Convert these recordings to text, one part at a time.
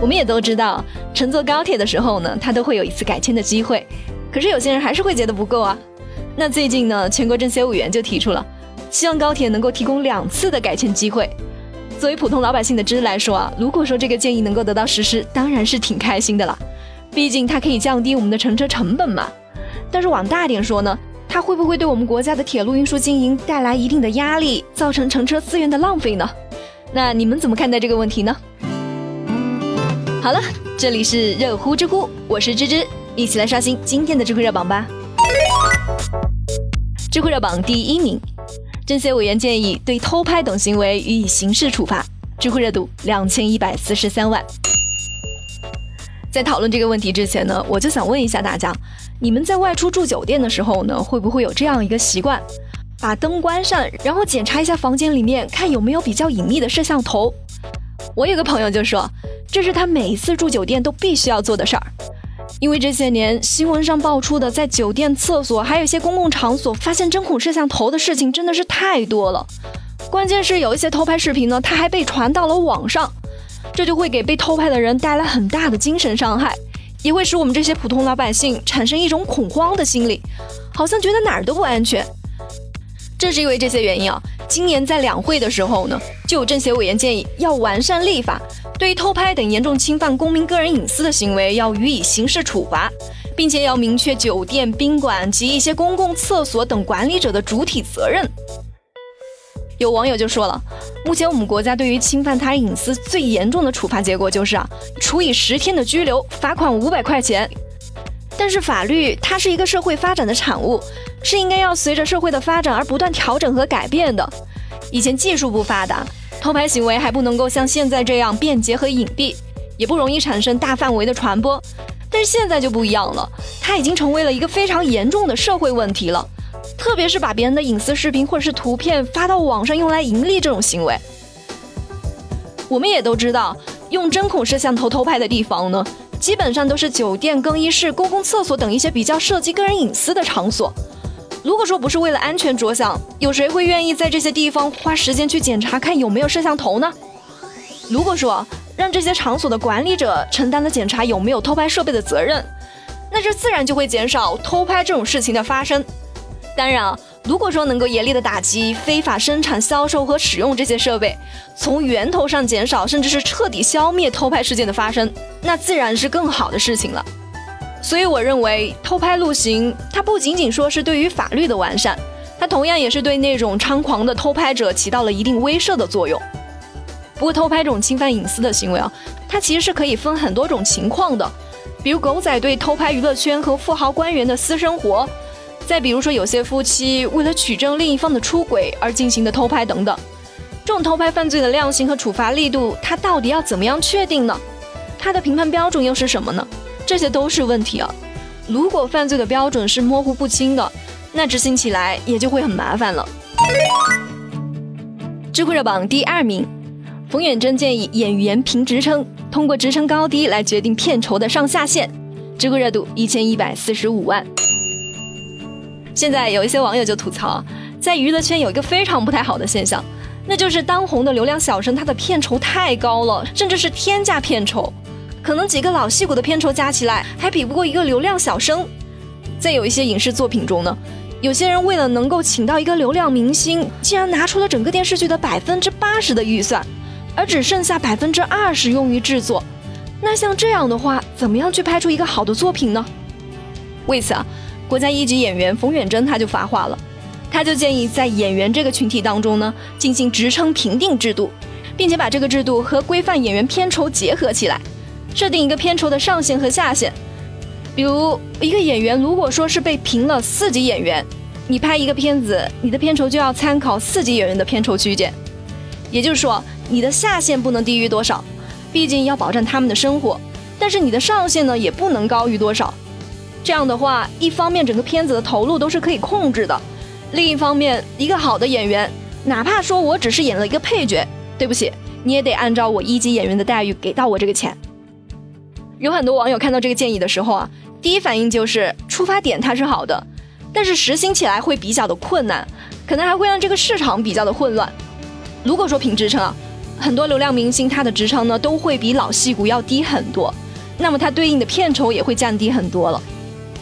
我们也都知道，乘坐高铁的时候呢，它都会有一次改签的机会。可是有些人还是会觉得不够啊。那最近呢，全国政协委员就提出了，希望高铁能够提供两次的改签机会。作为普通老百姓的知来说啊，如果说这个建议能够得到实施，当然是挺开心的了。毕竟它可以降低我们的乘车成本嘛。但是往大点说呢，它会不会对我们国家的铁路运输经营带来一定的压力，造成乘车资源的浪费呢？那你们怎么看待这个问题呢？好了，这里是热乎知乎，我是芝芝，一起来刷新今天的知乎热榜吧。知乎热榜第一名，政协委员建议对偷拍等行为予以刑事处罚，知乎热度两千一百四十三万。在讨论这个问题之前呢，我就想问一下大家，你们在外出住酒店的时候呢，会不会有这样一个习惯，把灯关上，然后检查一下房间里面，看有没有比较隐秘的摄像头？我有个朋友就说。这是他每一次住酒店都必须要做的事儿，因为这些年新闻上爆出的在酒店厕所还有一些公共场所发现针孔摄像头的事情真的是太多了。关键是有一些偷拍视频呢，它还被传到了网上，这就会给被偷拍的人带来很大的精神伤害，也会使我们这些普通老百姓产生一种恐慌的心理，好像觉得哪儿都不安全。正是因为这些原因啊，今年在两会的时候呢，就有政协委员建议要完善立法。对于偷拍等严重侵犯公民个人隐私的行为，要予以刑事处罚，并且要明确酒店、宾馆及一些公共厕所等管理者的主体责任。有网友就说了，目前我们国家对于侵犯他人隐私最严重的处罚结果就是啊，处以十天的拘留，罚款五百块钱。但是法律它是一个社会发展的产物，是应该要随着社会的发展而不断调整和改变的。以前技术不发达。偷拍行为还不能够像现在这样便捷和隐蔽，也不容易产生大范围的传播。但是现在就不一样了，它已经成为了一个非常严重的社会问题了。特别是把别人的隐私视频或者是图片发到网上用来盈利这种行为，我们也都知道，用针孔摄像头偷拍的地方呢，基本上都是酒店、更衣室、公共厕所等一些比较涉及个人隐私的场所。如果说不是为了安全着想，有谁会愿意在这些地方花时间去检查看有没有摄像头呢？如果说让这些场所的管理者承担了检查有没有偷拍设备的责任，那这自然就会减少偷拍这种事情的发生。当然啊，如果说能够严厉的打击非法生产、销售和使用这些设备，从源头上减少甚至是彻底消灭偷拍事件的发生，那自然是更好的事情了。所以我认为偷拍录行，它不仅仅说是对于法律的完善，它同样也是对那种猖狂的偷拍者起到了一定威慑的作用。不过偷拍这种侵犯隐私的行为啊，它其实是可以分很多种情况的，比如狗仔队偷拍娱乐圈和富豪官员的私生活，再比如说有些夫妻为了取证另一方的出轨而进行的偷拍等等。这种偷拍犯罪的量刑和处罚力度，它到底要怎么样确定呢？它的评判标准又是什么呢？这些都是问题啊！如果犯罪的标准是模糊不清的，那执行起来也就会很麻烦了。知乎热榜第二名，冯远征建议演员评职称，通过职称高低来决定片酬的上下限。知乎热度一千一百四十五万。现在有一些网友就吐槽，在娱乐圈有一个非常不太好的现象，那就是当红的流量小生，他的片酬太高了，甚至是天价片酬。可能几个老戏骨的片酬加起来还比不过一个流量小生。在有一些影视作品中呢，有些人为了能够请到一个流量明星，竟然拿出了整个电视剧的百分之八十的预算，而只剩下百分之二十用于制作。那像这样的话，怎么样去拍出一个好的作品呢？为此啊，国家一级演员冯远征他就发话了，他就建议在演员这个群体当中呢，进行职称评定制度，并且把这个制度和规范演员片酬结合起来。设定一个片酬的上限和下限，比如一个演员如果说是被评了四级演员，你拍一个片子，你的片酬就要参考四级演员的片酬区间，也就是说你的下限不能低于多少，毕竟要保证他们的生活，但是你的上限呢也不能高于多少，这样的话，一方面整个片子的投入都是可以控制的，另一方面一个好的演员，哪怕说我只是演了一个配角，对不起，你也得按照我一级演员的待遇给到我这个钱。有很多网友看到这个建议的时候啊，第一反应就是出发点它是好的，但是实行起来会比较的困难，可能还会让这个市场比较的混乱。如果说评职称啊，很多流量明星他的职称呢都会比老戏骨要低很多，那么他对应的片酬也会降低很多了。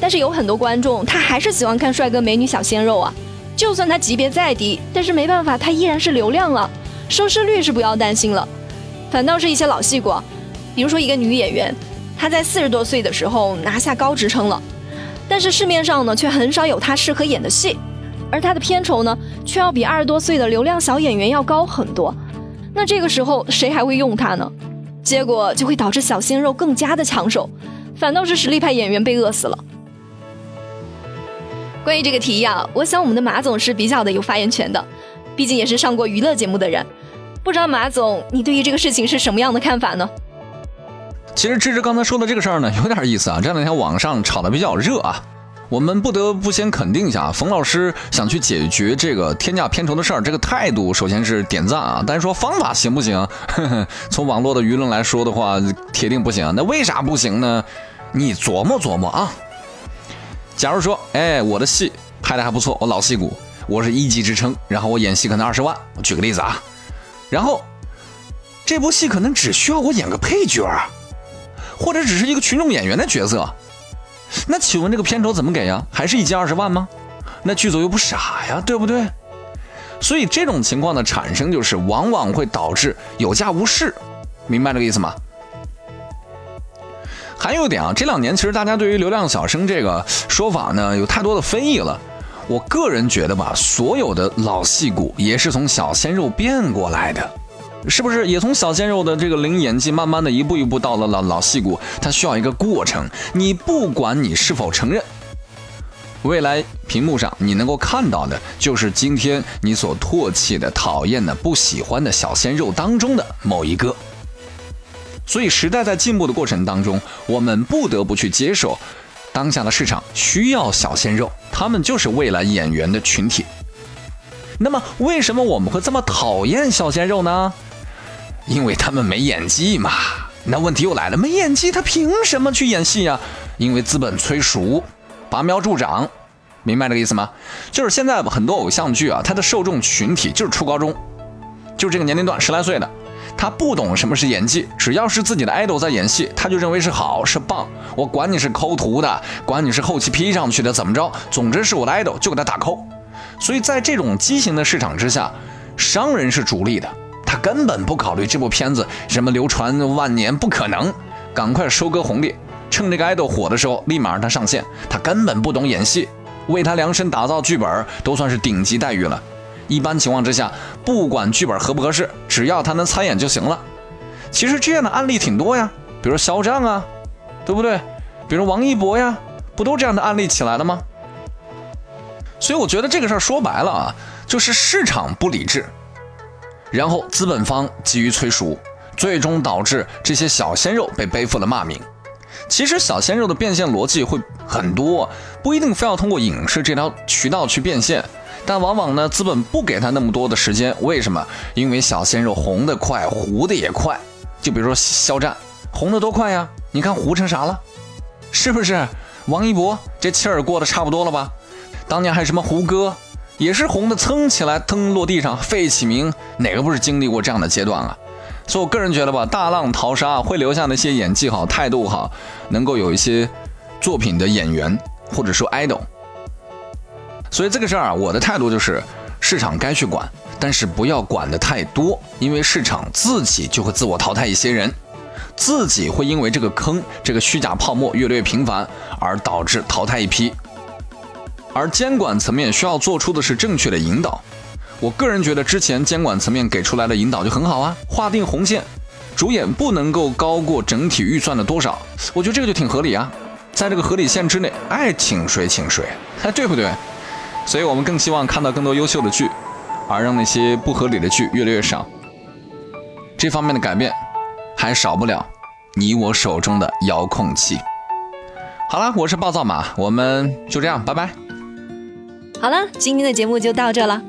但是有很多观众他还是喜欢看帅哥美女小鲜肉啊，就算他级别再低，但是没办法，他依然是流量了，收视率是不要担心了。反倒是一些老戏骨，比如说一个女演员，他在四十多岁的时候拿下高职称了，但是市面上呢却很少有他适合演的戏，而他的片酬呢却要比二十多岁的流量小演员要高很多。那这个时候谁还会用他呢？结果就会导致小鲜肉更加的抢手，反倒是实力派演员被饿死了。关于这个提议啊，我想我们的马总是比较的有发言权的，毕竟也是上过娱乐节目的人。不知道马总，你对于这个事情是什么样的看法呢？其实芝芝刚才说的这个事儿呢，有点意思啊。这两天网上炒的比较热啊，我们不得不先肯定一下冯老师想去解决这个天价片酬的事儿，这个态度首先是点赞啊。但是说方法行不行？从网络的舆论来说的话，铁定不行。那为啥不行呢？你琢磨琢磨啊。假如说，哎，我的戏拍的还不错，我老戏骨，我是一级支撑，然后我演戏可能二十万，我举个例子啊。然后，这部戏可能只需要我演个配角啊，或者只是一个群众演员的角色。那请问这个片酬怎么给呀？还是一集二十万吗？那剧组又不傻呀，对不对？所以这种情况的产生，就是往往会导致有价无市，明白这个意思吗？还有一点啊，这两年其实大家对于流量小生这个说法呢，有太多的非议了。我个人觉得吧，所有的老戏骨也是从小鲜肉变过来的，是不是？也从小鲜肉的这个零演技，慢慢的一步一步到了老老戏骨，它需要一个过程。你不管你是否承认，未来屏幕上你能够看到的，就是今天你所唾弃的、讨厌的、不喜欢的小鲜肉当中的某一个。所以时代在进步的过程当中，我们不得不去接受。当下的市场需要小鲜肉，他们就是未来演员的群体。那么，为什么我们会这么讨厌小鲜肉呢？因为他们没演技嘛。那问题又来了，没演技，他凭什么去演戏呀？因为资本催熟，拔苗助长，明白这个意思吗？就是现在很多偶像剧啊，它的受众群体就是初高中，就这个年龄段，十来岁的。他不懂什么是演技，只要是自己的 idol 在演戏，他就认为是好是棒。我管你是抠图的，管你是后期 P 上去的，怎么着？总之是我的 idol，就给他打扣。所以在这种畸形的市场之下，商人是主力的，他根本不考虑这部片子什么流传万年，不可能。赶快收割红利，趁这个 idol 火的时候，立马让他上线。他根本不懂演戏，为他量身打造剧本都算是顶级待遇了。一般情况之下，不管剧本合不合适，只要他能参演就行了。其实这样的案例挺多呀，比如肖战啊，对不对？比如王一博呀，不都这样的案例起来了吗？所以我觉得这个事儿说白了啊，就是市场不理智，然后资本方急于催熟，最终导致这些小鲜肉被背负了骂名。其实小鲜肉的变现逻辑会很多，不一定非要通过影视这条渠道去变现。但往往呢，资本不给他那么多的时间，为什么？因为小鲜肉红的快，糊的也快。就比如说肖战，红的多快呀？你看糊成啥了？是不是？王一博这气儿过得差不多了吧？当年还有什么胡歌，也是红的蹭起来，腾落地上，费启鸣，哪个不是经历过这样的阶段啊？所以我个人觉得吧，大浪淘沙会留下那些演技好、态度好、能够有一些作品的演员，或者说 idol。所以这个事儿啊，我的态度就是，市场该去管，但是不要管的太多，因为市场自己就会自我淘汰一些人，自己会因为这个坑、这个虚假泡沫越来越频繁，而导致淘汰一批。而监管层面需要做出的是正确的引导。我个人觉得，之前监管层面给出来的引导就很好啊，划定红线，主演不能够高过整体预算的多少，我觉得这个就挺合理啊，在这个合理线之内，爱请谁请谁，哎，对不对？所以我们更希望看到更多优秀的剧，而让那些不合理的剧越来越少。这方面的改变，还少不了你我手中的遥控器。好了，我是暴躁马，我们就这样，拜拜。好了，今天的节目就到这了。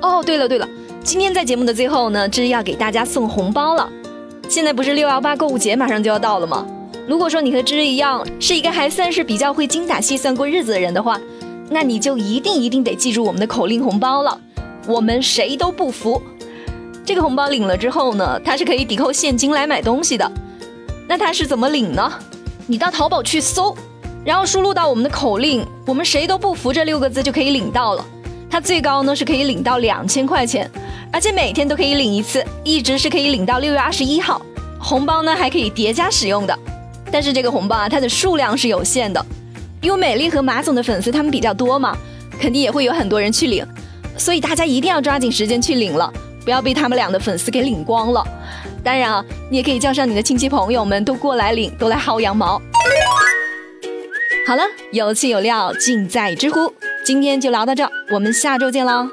哦，对了对了，今天在节目的最后呢，芝芝要给大家送红包了。现在不是六幺八购物节马上就要到了吗？如果说你和芝芝一样，是一个还算是比较会精打细算过日子的人的话。那你就一定一定得记住我们的口令红包了，我们谁都不服。这个红包领了之后呢，它是可以抵扣现金来买东西的。那它是怎么领呢？你到淘宝去搜，然后输入到我们的口令“我们谁都不服”这六个字就可以领到了。它最高呢是可以领到两千块钱，而且每天都可以领一次，一直是可以领到六月二十一号。红包呢还可以叠加使用的，但是这个红包啊它的数量是有限的，因为美丽和马总的粉丝他们比较多嘛，肯定也会有很多人去领，所以大家一定要抓紧时间去领了。不要被他们俩的粉丝给领光了。当然啊，你也可以叫上你的亲戚朋友们都过来领，都来薅羊毛。好了，有气有料尽在知乎。今天就聊到这，我们下周见喽。